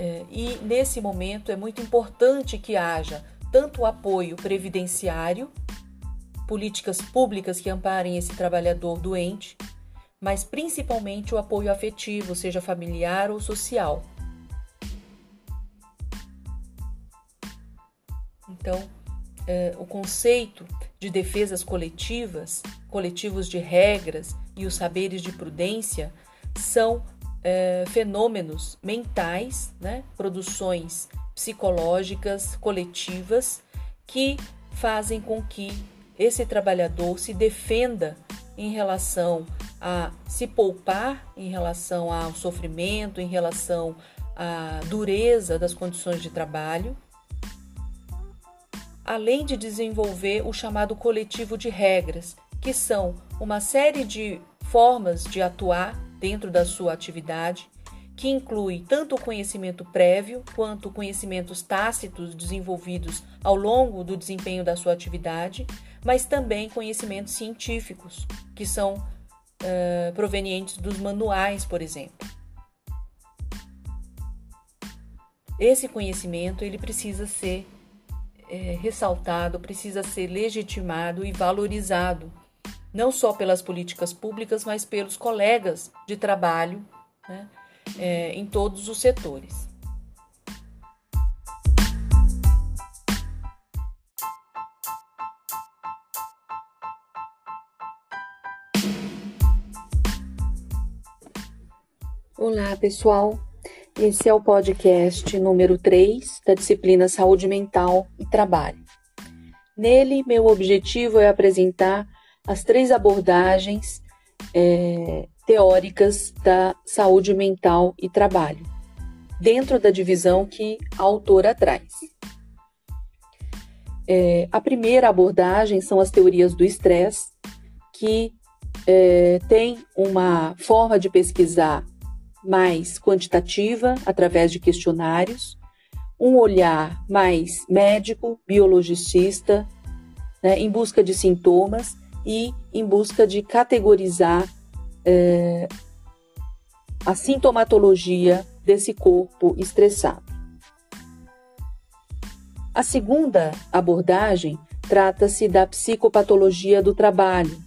é, e nesse momento é muito importante que haja tanto apoio previdenciário, políticas públicas que amparem esse trabalhador doente, mas principalmente o apoio afetivo, seja familiar ou social. Então, é, o conceito de defesas coletivas, coletivos de regras e os saberes de prudência são é, fenômenos mentais, né, produções psicológicas coletivas que fazem com que esse trabalhador se defenda em relação a se poupar em relação ao sofrimento, em relação à dureza das condições de trabalho, além de desenvolver o chamado coletivo de regras, que são uma série de formas de atuar dentro da sua atividade, que inclui tanto o conhecimento prévio quanto conhecimentos tácitos desenvolvidos ao longo do desempenho da sua atividade, mas também conhecimentos científicos, que são uh, provenientes dos manuais, por exemplo. Esse conhecimento ele precisa ser é, ressaltado, precisa ser legitimado e valorizado, não só pelas políticas públicas, mas pelos colegas de trabalho né, é, em todos os setores. Olá, pessoal. Esse é o podcast número 3 da disciplina Saúde Mental e Trabalho. Nele, meu objetivo é apresentar as três abordagens é, teóricas da saúde mental e trabalho, dentro da divisão que a autora traz. É, a primeira abordagem são as teorias do estresse, que é, tem uma forma de pesquisar mais quantitativa, através de questionários, um olhar mais médico, biologicista, né, em busca de sintomas e em busca de categorizar é, a sintomatologia desse corpo estressado. A segunda abordagem trata-se da psicopatologia do trabalho,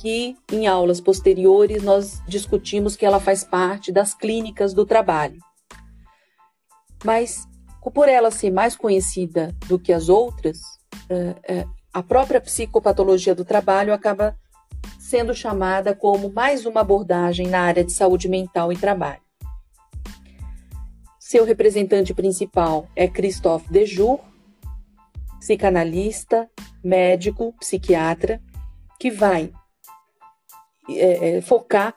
que em aulas posteriores nós discutimos que ela faz parte das clínicas do trabalho. Mas por ela ser mais conhecida do que as outras, é, é, a própria psicopatologia do trabalho acaba sendo chamada como mais uma abordagem na área de saúde mental e trabalho. Seu representante principal é Christophe Dejour, psicanalista, médico, psiquiatra, que vai é, é, focar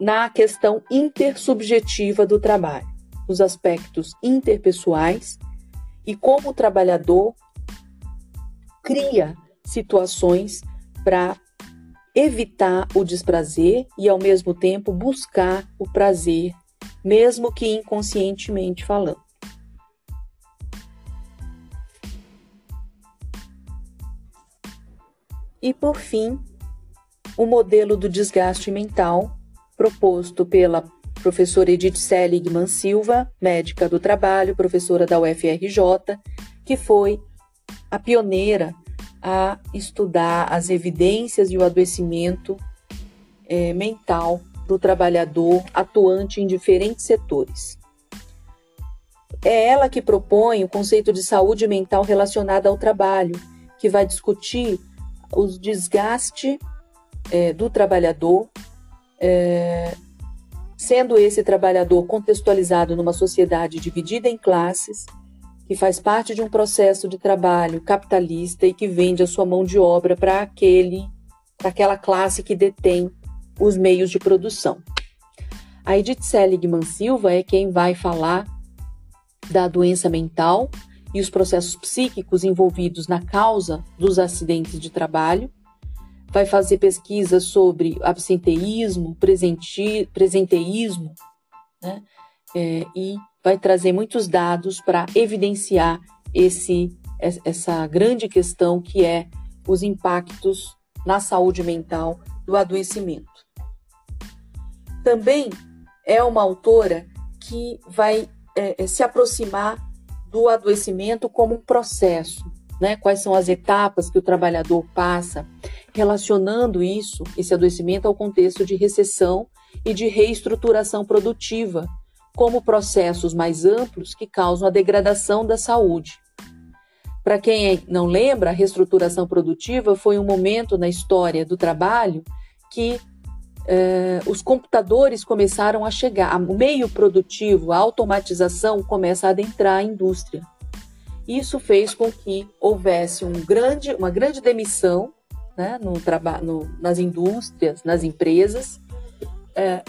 na questão intersubjetiva do trabalho, os aspectos interpessoais e como o trabalhador cria situações para evitar o desprazer e, ao mesmo tempo, buscar o prazer, mesmo que inconscientemente falando. E, por fim, o modelo do desgaste mental, proposto pela professora Edith Seligman Silva, médica do trabalho, professora da UFRJ, que foi a pioneira a estudar as evidências e o adoecimento é, mental do trabalhador atuante em diferentes setores. É ela que propõe o conceito de saúde mental relacionada ao trabalho, que vai discutir o desgaste é, do trabalhador, é, sendo esse trabalhador contextualizado numa sociedade dividida em classes que faz parte de um processo de trabalho capitalista e que vende a sua mão de obra para aquele, para aquela classe que detém os meios de produção. A Edith Seligman Silva é quem vai falar da doença mental e os processos psíquicos envolvidos na causa dos acidentes de trabalho. Vai fazer pesquisas sobre absenteísmo, presente, presenteísmo, né? É, e vai trazer muitos dados para evidenciar esse, essa grande questão que é os impactos na saúde mental do adoecimento. Também é uma autora que vai é, é, se aproximar do adoecimento como um processo, né? Quais são as etapas que o trabalhador passa, relacionando isso, esse adoecimento, ao contexto de recessão e de reestruturação produtiva como processos mais amplos que causam a degradação da saúde. Para quem não lembra, a reestruturação produtiva foi um momento na história do trabalho que eh, os computadores começaram a chegar, o meio produtivo, a automatização começa a adentrar a indústria. Isso fez com que houvesse um grande, uma grande demissão né, no, no, nas indústrias, nas empresas, eh,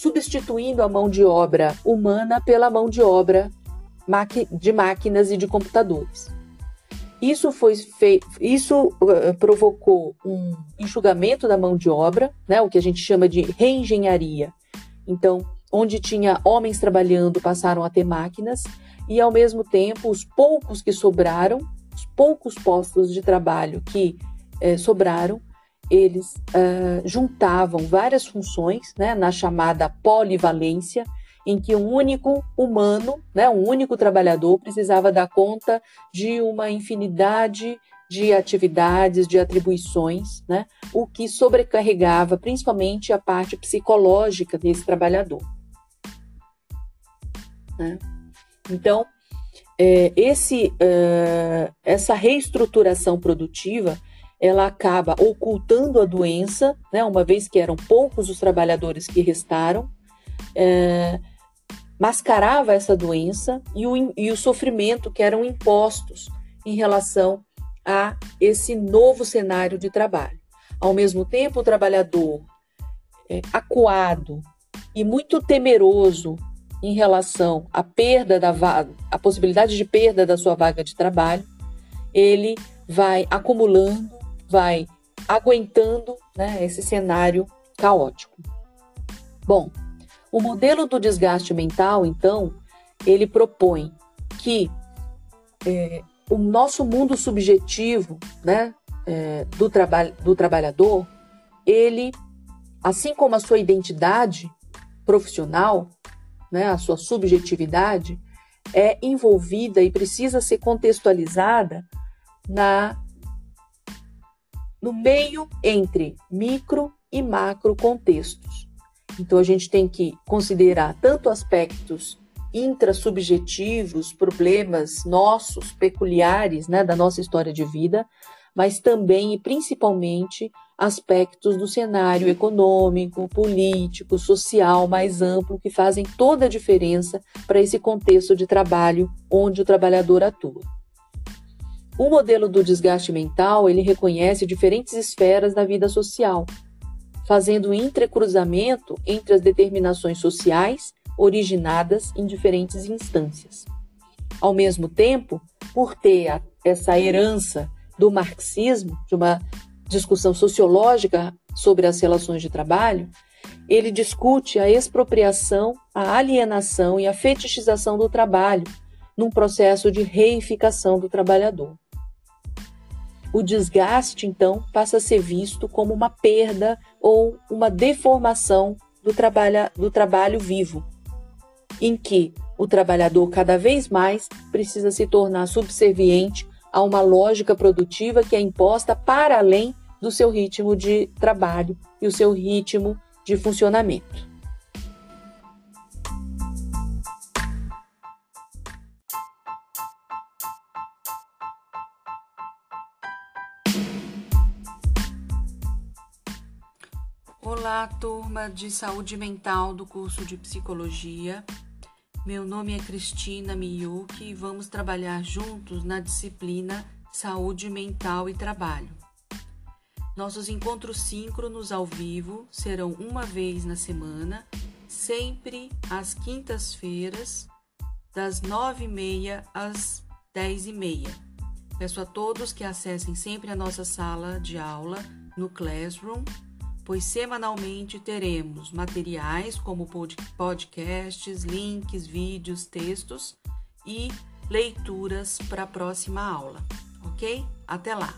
substituindo a mão de obra humana pela mão de obra de máquinas e de computadores. Isso foi feito, isso uh, provocou um enxugamento da mão de obra, né, o que a gente chama de reengenharia. Então, onde tinha homens trabalhando, passaram a ter máquinas, e ao mesmo tempo, os poucos que sobraram, os poucos postos de trabalho que eh, sobraram, eles uh, juntavam várias funções né, na chamada polivalência, em que um único humano, né, um único trabalhador, precisava dar conta de uma infinidade de atividades, de atribuições, né, o que sobrecarregava principalmente a parte psicológica desse trabalhador. Né? Então, é, esse, uh, essa reestruturação produtiva ela acaba ocultando a doença, né, uma vez que eram poucos os trabalhadores que restaram, é, mascarava essa doença e o, e o sofrimento que eram impostos em relação a esse novo cenário de trabalho. Ao mesmo tempo, o trabalhador é, acuado e muito temeroso em relação à perda da vaga, a possibilidade de perda da sua vaga de trabalho, ele vai acumulando vai aguentando né, esse cenário caótico. Bom, o modelo do desgaste mental, então, ele propõe que é, o nosso mundo subjetivo né, é, do, traba do trabalhador, ele, assim como a sua identidade profissional, né, a sua subjetividade, é envolvida e precisa ser contextualizada na no meio entre micro e macro contextos. Então a gente tem que considerar tanto aspectos intrasubjetivos, problemas nossos, peculiares, né, da nossa história de vida, mas também e principalmente aspectos do cenário econômico, político, social mais amplo que fazem toda a diferença para esse contexto de trabalho onde o trabalhador atua. O modelo do desgaste mental, ele reconhece diferentes esferas da vida social, fazendo entrecruzamento entre as determinações sociais originadas em diferentes instâncias. Ao mesmo tempo, por ter a, essa herança do marxismo, de uma discussão sociológica sobre as relações de trabalho, ele discute a expropriação, a alienação e a fetichização do trabalho num processo de reificação do trabalhador. O desgaste, então, passa a ser visto como uma perda ou uma deformação do, trabalha, do trabalho vivo, em que o trabalhador cada vez mais precisa se tornar subserviente a uma lógica produtiva que é imposta para além do seu ritmo de trabalho e o seu ritmo de funcionamento. Olá, turma de saúde mental do curso de psicologia. Meu nome é Cristina Miyuki e vamos trabalhar juntos na disciplina Saúde Mental e Trabalho. Nossos encontros síncronos ao vivo serão uma vez na semana, sempre às quintas-feiras, das nove e meia às dez e meia. Peço a todos que acessem sempre a nossa sala de aula no Classroom pois semanalmente teremos materiais como podcasts, links, vídeos, textos e leituras para a próxima aula, ok? Até lá!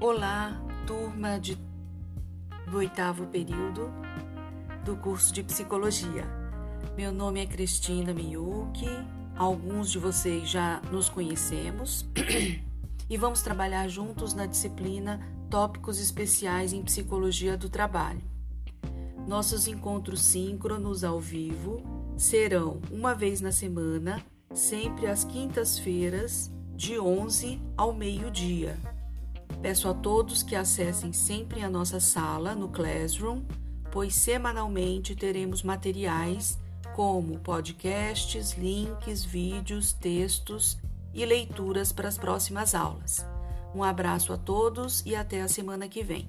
Olá, turma de, do oitavo período do curso de psicologia. Meu nome é Cristina Miyuki, alguns de vocês já nos conhecemos e vamos trabalhar juntos na disciplina Tópicos Especiais em Psicologia do Trabalho. Nossos encontros síncronos ao vivo serão uma vez na semana, sempre às quintas-feiras, de 11 ao meio-dia. Peço a todos que acessem sempre a nossa sala no Classroom pois semanalmente teremos materiais como podcasts, links, vídeos, textos e leituras para as próximas aulas. Um abraço a todos e até a semana que vem.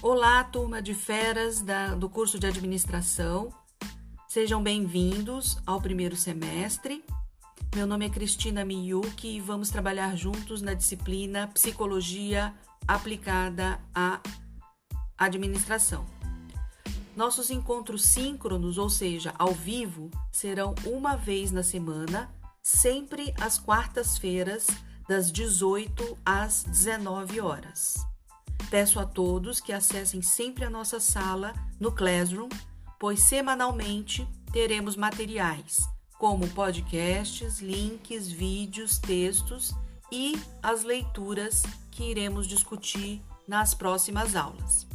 Olá, turma de feras da, do curso de administração. Sejam bem-vindos ao primeiro semestre. Meu nome é Cristina Miyuki e vamos trabalhar juntos na disciplina Psicologia aplicada à administração. Nossos encontros síncronos, ou seja, ao vivo, serão uma vez na semana, sempre às quartas-feiras, das 18 às 19 horas. Peço a todos que acessem sempre a nossa sala no Classroom pois semanalmente teremos materiais como podcasts, links, vídeos, textos e as leituras que iremos discutir nas próximas aulas.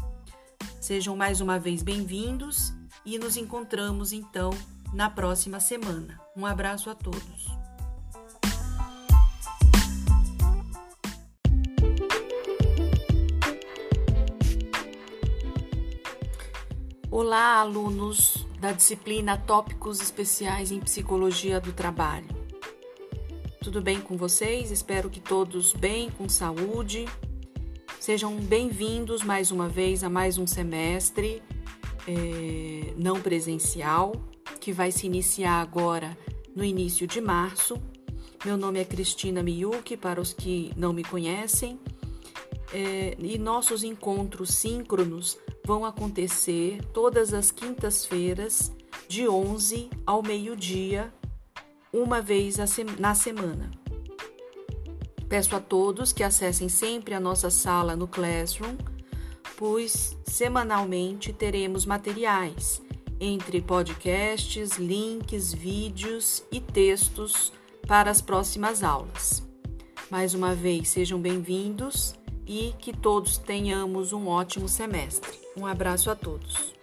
Sejam mais uma vez bem-vindos e nos encontramos então na próxima semana. Um abraço a todos. Olá, alunos da disciplina Tópicos Especiais em Psicologia do Trabalho. Tudo bem com vocês? Espero que todos bem, com saúde. Sejam bem-vindos mais uma vez a mais um semestre é, não presencial, que vai se iniciar agora no início de março. Meu nome é Cristina Miyuki, para os que não me conhecem, é, e nossos encontros síncronos vão acontecer todas as quintas-feiras, de 11 ao meio-dia, uma vez na semana. Peço a todos que acessem sempre a nossa sala no Classroom, pois semanalmente teremos materiais entre podcasts, links, vídeos e textos para as próximas aulas. Mais uma vez, sejam bem-vindos e que todos tenhamos um ótimo semestre. Um abraço a todos.